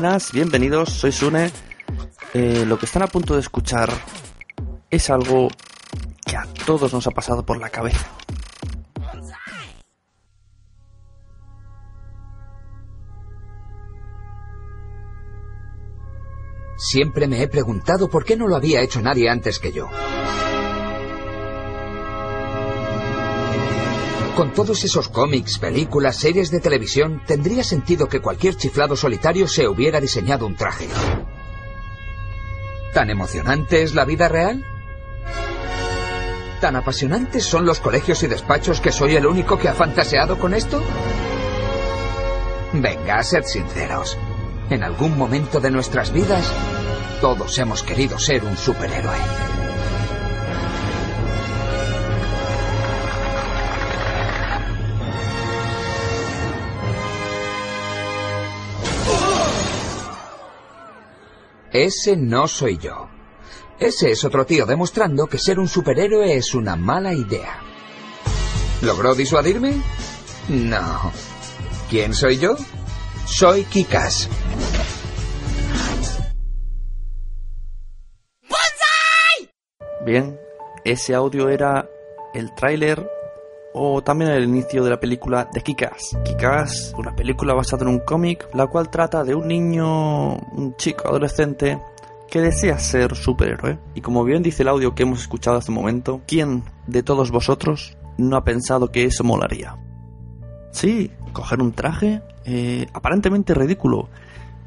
Buenas, bienvenidos, soy Sune. Eh, lo que están a punto de escuchar es algo que a todos nos ha pasado por la cabeza. Siempre me he preguntado por qué no lo había hecho nadie antes que yo. Con todos esos cómics, películas, series de televisión, tendría sentido que cualquier chiflado solitario se hubiera diseñado un traje. ¿Tan emocionante es la vida real? ¿Tan apasionantes son los colegios y despachos que soy el único que ha fantaseado con esto? Venga, sed sinceros. En algún momento de nuestras vidas, todos hemos querido ser un superhéroe. Ese no soy yo. Ese es otro tío demostrando que ser un superhéroe es una mala idea. ¿Logró disuadirme? No. ¿Quién soy yo? Soy Kikas. Bien, ese audio era el tráiler o también el inicio de la película de Kikas. Kikas, una película basada en un cómic, la cual trata de un niño, un chico adolescente que desea ser superhéroe. Y como bien dice el audio que hemos escuchado hace un momento, ¿quién de todos vosotros no ha pensado que eso molaría? Sí, coger un traje eh, aparentemente ridículo,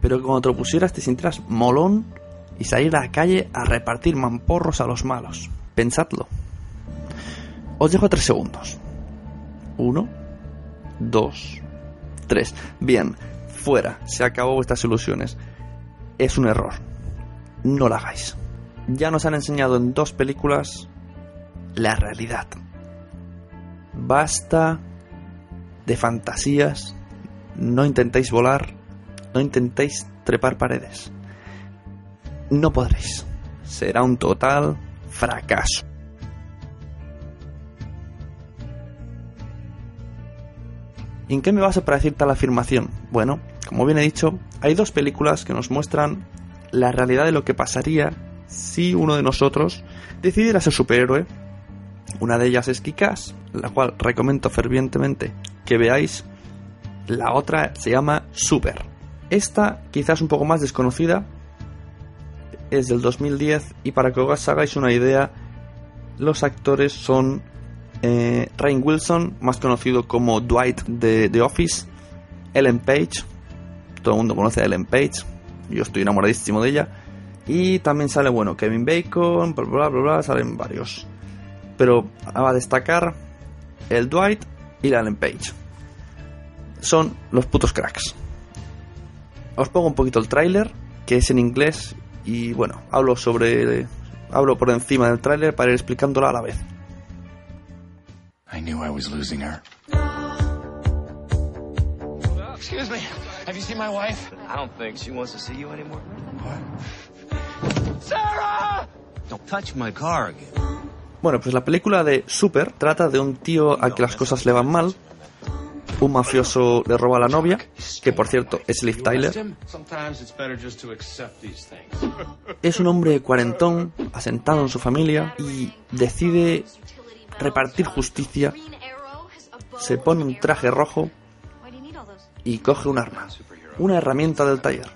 pero que cuando te lo pusieras te sintieras molón y salir a la calle a repartir mamporros a los malos. Pensadlo. Os dejo tres segundos. Uno, dos, tres. Bien, fuera, se acabó vuestras ilusiones. Es un error. No lo hagáis. Ya nos han enseñado en dos películas la realidad. Basta de fantasías. No intentéis volar. No intentéis trepar paredes. No podréis. Será un total fracaso. ¿Y en qué me basa para decir tal afirmación? Bueno, como bien he dicho, hay dos películas que nos muestran la realidad de lo que pasaría si uno de nosotros decidiera ser superhéroe. Una de ellas es Kikas, la cual recomiendo fervientemente que veáis. La otra se llama Super. Esta quizás un poco más desconocida, es del 2010 y para que os hagáis una idea, los actores son eh, Rain Wilson, más conocido como Dwight de The Office, Ellen Page, todo el mundo conoce a Ellen Page, yo estoy enamoradísimo de ella, y también sale, bueno, Kevin Bacon, bla bla bla, bla salen varios. Pero va a destacar el Dwight y la Ellen Page. Son los putos cracks. Os pongo un poquito el tráiler, que es en inglés, y bueno, hablo sobre. Hablo por encima del tráiler para ir explicándolo a la vez. I knew I was losing her. Excuse me. Have you seen my wife? I don't think she wants to see you anymore. Sarah! Don't touch my car again. Bueno, pues la película de Super trata de un tío al que las cosas le van mal. Un mafioso le roba a la novia, que por cierto es Liv Tyler. Es un hombre cuarentón, asentado en su familia, y decide repartir justicia. Se pone un traje rojo y coge un arma, una herramienta del taller.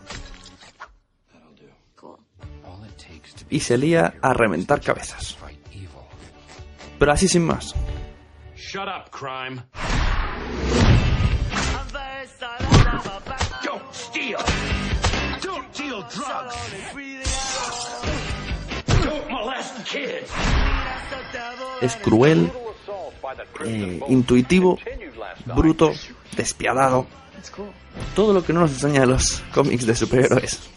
Y se lía a reventar cabezas. Pero así sin más. Es cruel, eh, intuitivo, bruto, despiadado. Todo lo que no nos enseñan los cómics de superhéroes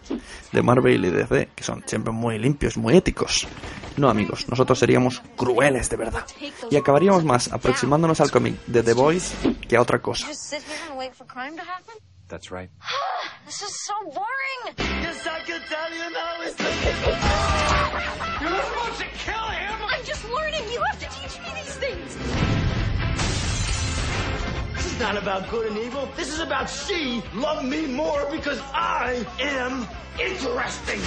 de Marvel y DC, que son siempre muy limpios, muy éticos. No, amigos, nosotros seríamos crueles de verdad. Y acabaríamos más aproximándonos al cómic de The Boys que a otra cosa. That's right. This is so boring. Yes, I can tell you now. It's You're supposed to kill just. You have to teach me these things. This is not about good and evil. This is about she loved me more because I am interesting.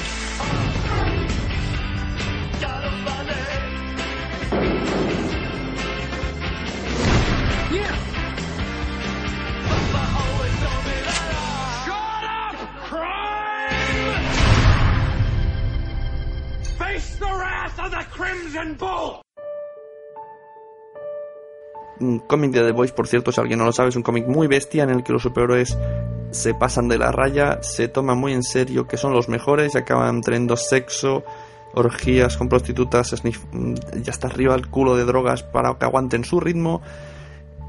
Shut up, crime! Face the wrath of the Crimson Bull! Un cómic de The Boys, por cierto, si alguien no lo sabe, es un cómic muy bestia en el que los superhéroes se pasan de la raya, se toman muy en serio que son los mejores y acaban teniendo sexo, orgías con prostitutas, sniff- mm, ya está arriba el culo de drogas para que aguanten su ritmo.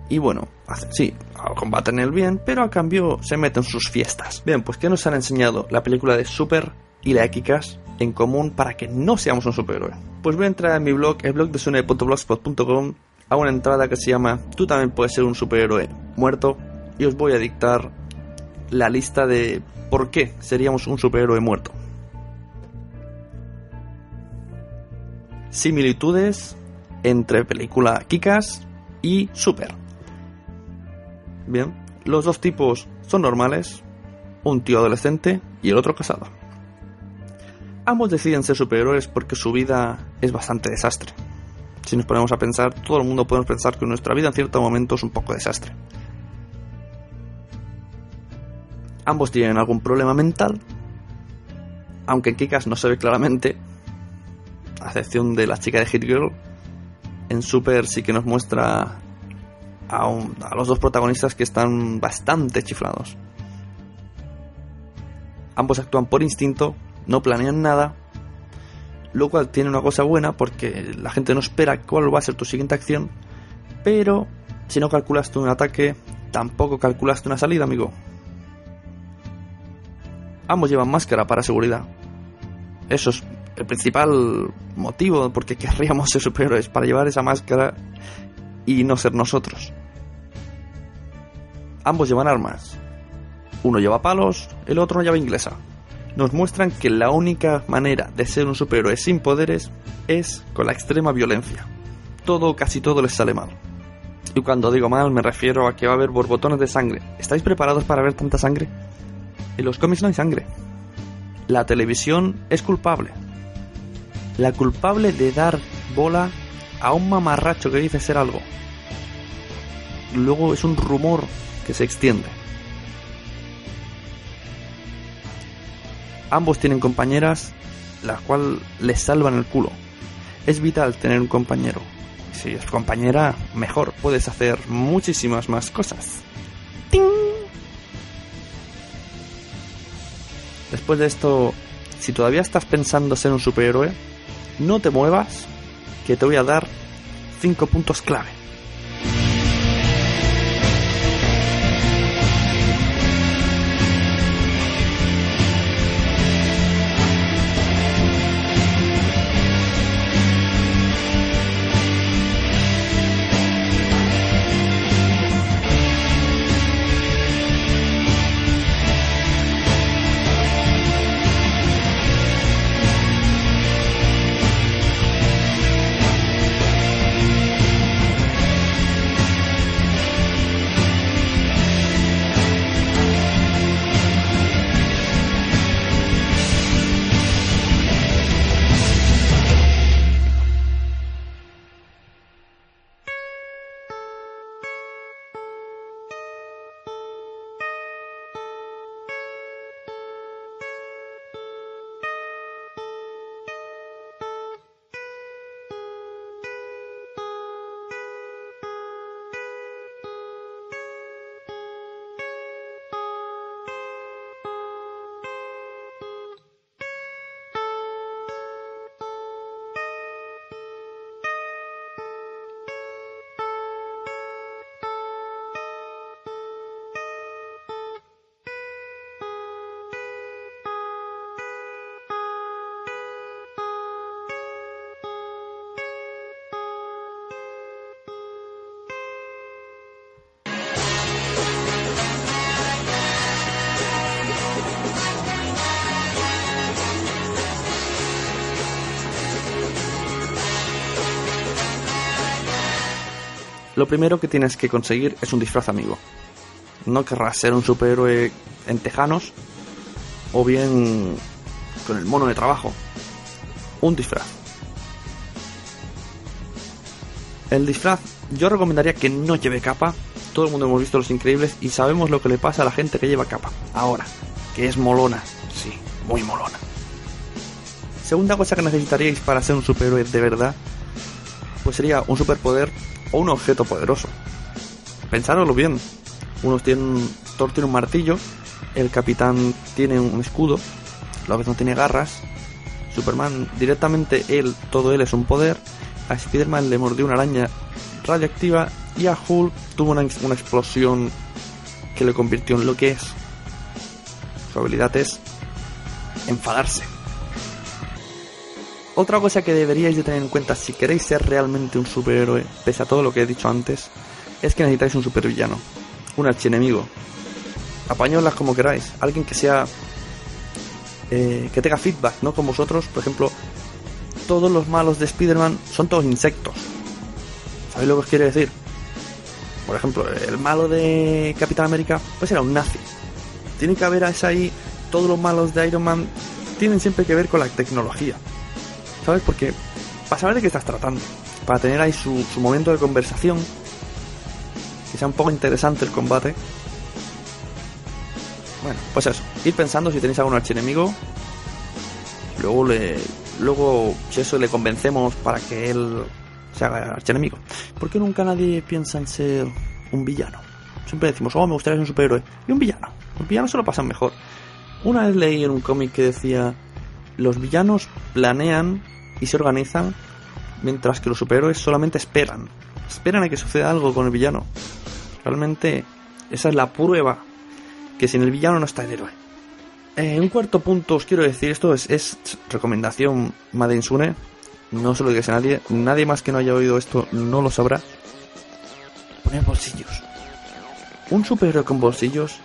Y bueno, sí, combaten el bien, pero a cambio se meten sus fiestas. Bien, pues ¿qué nos han enseñado la película de Super y la Kikas en común para que no seamos un superhéroe? Pues voy a entrar en mi blog, el blog de a una entrada que se llama Tú también puedes ser un superhéroe muerto y os voy a dictar la lista de por qué seríamos un superhéroe muerto. Similitudes entre película Kikas y Super. Bien, los dos tipos son normales, un tío adolescente y el otro casado. Ambos deciden ser superhéroes porque su vida es bastante desastre. Si nos ponemos a pensar, todo el mundo podemos pensar que nuestra vida en cierto momento es un poco desastre. Ambos tienen algún problema mental, aunque en Kikas no se ve claramente, a excepción de la chica de Hit Girl. En Super sí que nos muestra a, un- a los dos protagonistas que están bastante chiflados. Ambos actúan por instinto, no planean nada, lo cual tiene una cosa buena porque la gente no espera cuál va a ser tu siguiente acción, pero si no calculaste un ataque, tampoco calculaste una salida, amigo. Ambos llevan máscara para seguridad. Eso es el principal motivo por qué querríamos ser superhéroes, para llevar esa máscara y no ser nosotros. Ambos llevan armas. Uno lleva palos, el otro lleva inglesa. Nos muestran que la única manera de ser un superhéroe sin poderes es con la extrema violencia. Todo casi todo les sale mal. Y cuando digo mal me refiero a que va a haber borbotones de sangre. ¿Estáis preparados para ver tanta sangre? En los cómics no hay sangre. La televisión es culpable. La culpable de dar bola a un mamarracho que dice ser algo. Luego es un rumor que se extiende. Ambos tienen compañeras, las cuales les salvan el culo. Es vital tener un compañero. Si es compañera, mejor, puedes hacer muchísimas más cosas. ¡Ting! Después de esto, si todavía estás pensando ser un superhéroe, no te muevas, que te voy a dar 5 puntos clave. Lo primero que tienes que conseguir es un disfraz amigo. No querrás ser un superhéroe en tejanos o bien con el mono de trabajo. Un disfraz. El disfraz, yo recomendaría que no lleve capa. Todo el mundo hemos visto Los Increíbles y sabemos lo que le pasa a la gente que lleva capa. Ahora, que es molona. Sí, muy molona. Segunda cosa que necesitaríais para ser un superhéroe de verdad, pues sería un superpoder o un objeto poderoso. Pensároslo bien. Unos tienen, Thor tiene un martillo, el capitán tiene un escudo, Logan no tiene garras, Superman directamente él, todo él es un poder, a Spider-Man le mordió una araña radioactiva y a Hulk tuvo una, una explosión que le convirtió en lo que es. Su habilidad es enfadarse. Otra cosa que deberíais de tener en cuenta si queréis ser realmente un superhéroe, pese a todo lo que he dicho antes, es que necesitáis un supervillano, un archienemigo. Apañadlas como queráis, alguien que sea eh, que tenga feedback, ¿no? Con vosotros, por ejemplo, todos los malos de Spider-Man son todos insectos. ¿Sabéis lo que os quiere decir? Por ejemplo, el malo de Capitán América, pues era un nazi. Tiene que haber ahí, todos los malos de Iron Man tienen siempre que ver con la tecnología. ¿Sabes? Porque para saber de qué estás tratando, para tener ahí su, su momento de conversación, que sea un poco interesante el combate. Bueno, pues eso, ir pensando si tenéis algún archienemigo, luego le, luego si eso le convencemos para que él se haga archienemigo. ¿Por qué nunca nadie piensa en ser un villano? Siempre decimos, oh, me gustaría ser un superhéroe. Y un villano. Los villanos se lo pasan mejor. Una vez leí en un cómic que decía, los villanos planean y se organizan, mientras que los superhéroes solamente esperan. Esperan a que suceda algo con el villano. Realmente, esa es la prueba que sin el villano no está el héroe. Eh, un cuarto punto os quiero decir, esto es, es recomendación Made in Sune, no se lo digáis a nadie, nadie más que no haya oído esto no lo sabrá. Poner bolsillos. Un superhéroe con bolsillos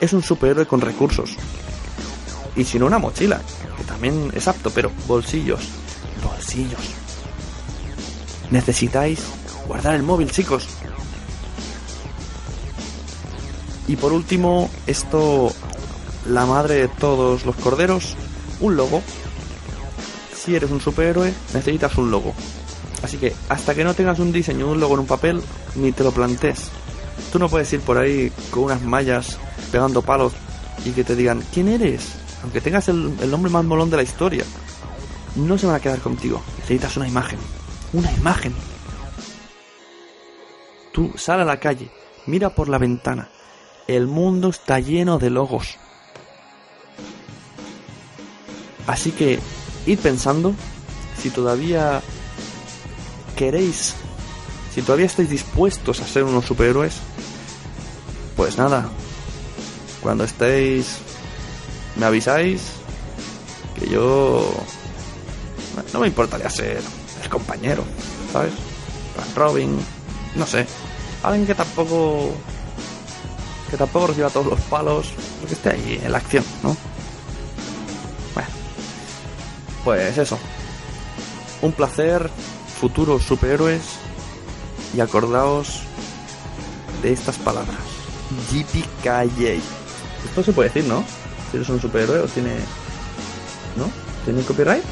es un superhéroe con recursos. Y si no una mochila, que también es apto, pero bolsillos, bolsillos. Necesitáis guardar el móvil, chicos. Y por último, esto, la madre de todos los corderos, un logo. Si eres un superhéroe, necesitas un logo. Así que hasta que no tengas un diseño un logo en un papel, ni te lo plantes. Tú no puedes ir por ahí con unas mallas pegando palos y que te digan, ¿quién eres? Aunque tengas el, el nombre más molón de la historia. No se van a quedar contigo. Necesitas una imagen. Una imagen. Tú sal a la calle, mira por la ventana. El mundo está lleno de logos. Así que id pensando si todavía queréis, si todavía estáis dispuestos a ser unos superhéroes, pues nada, cuando estéis, me avisáis que yo no me importaría ser el compañero, ¿sabes? Robin, no sé, alguien que tampoco que tampoco reciba todos los palos, porque esté ahí en la acción, ¿no? Bueno, pues eso. Un placer, futuros superhéroes, y acordaos de estas palabras. JPKJ. Esto se puede decir, ¿no? Si eres un superhéroe o tiene... ¿No? ¿Tiene copyright?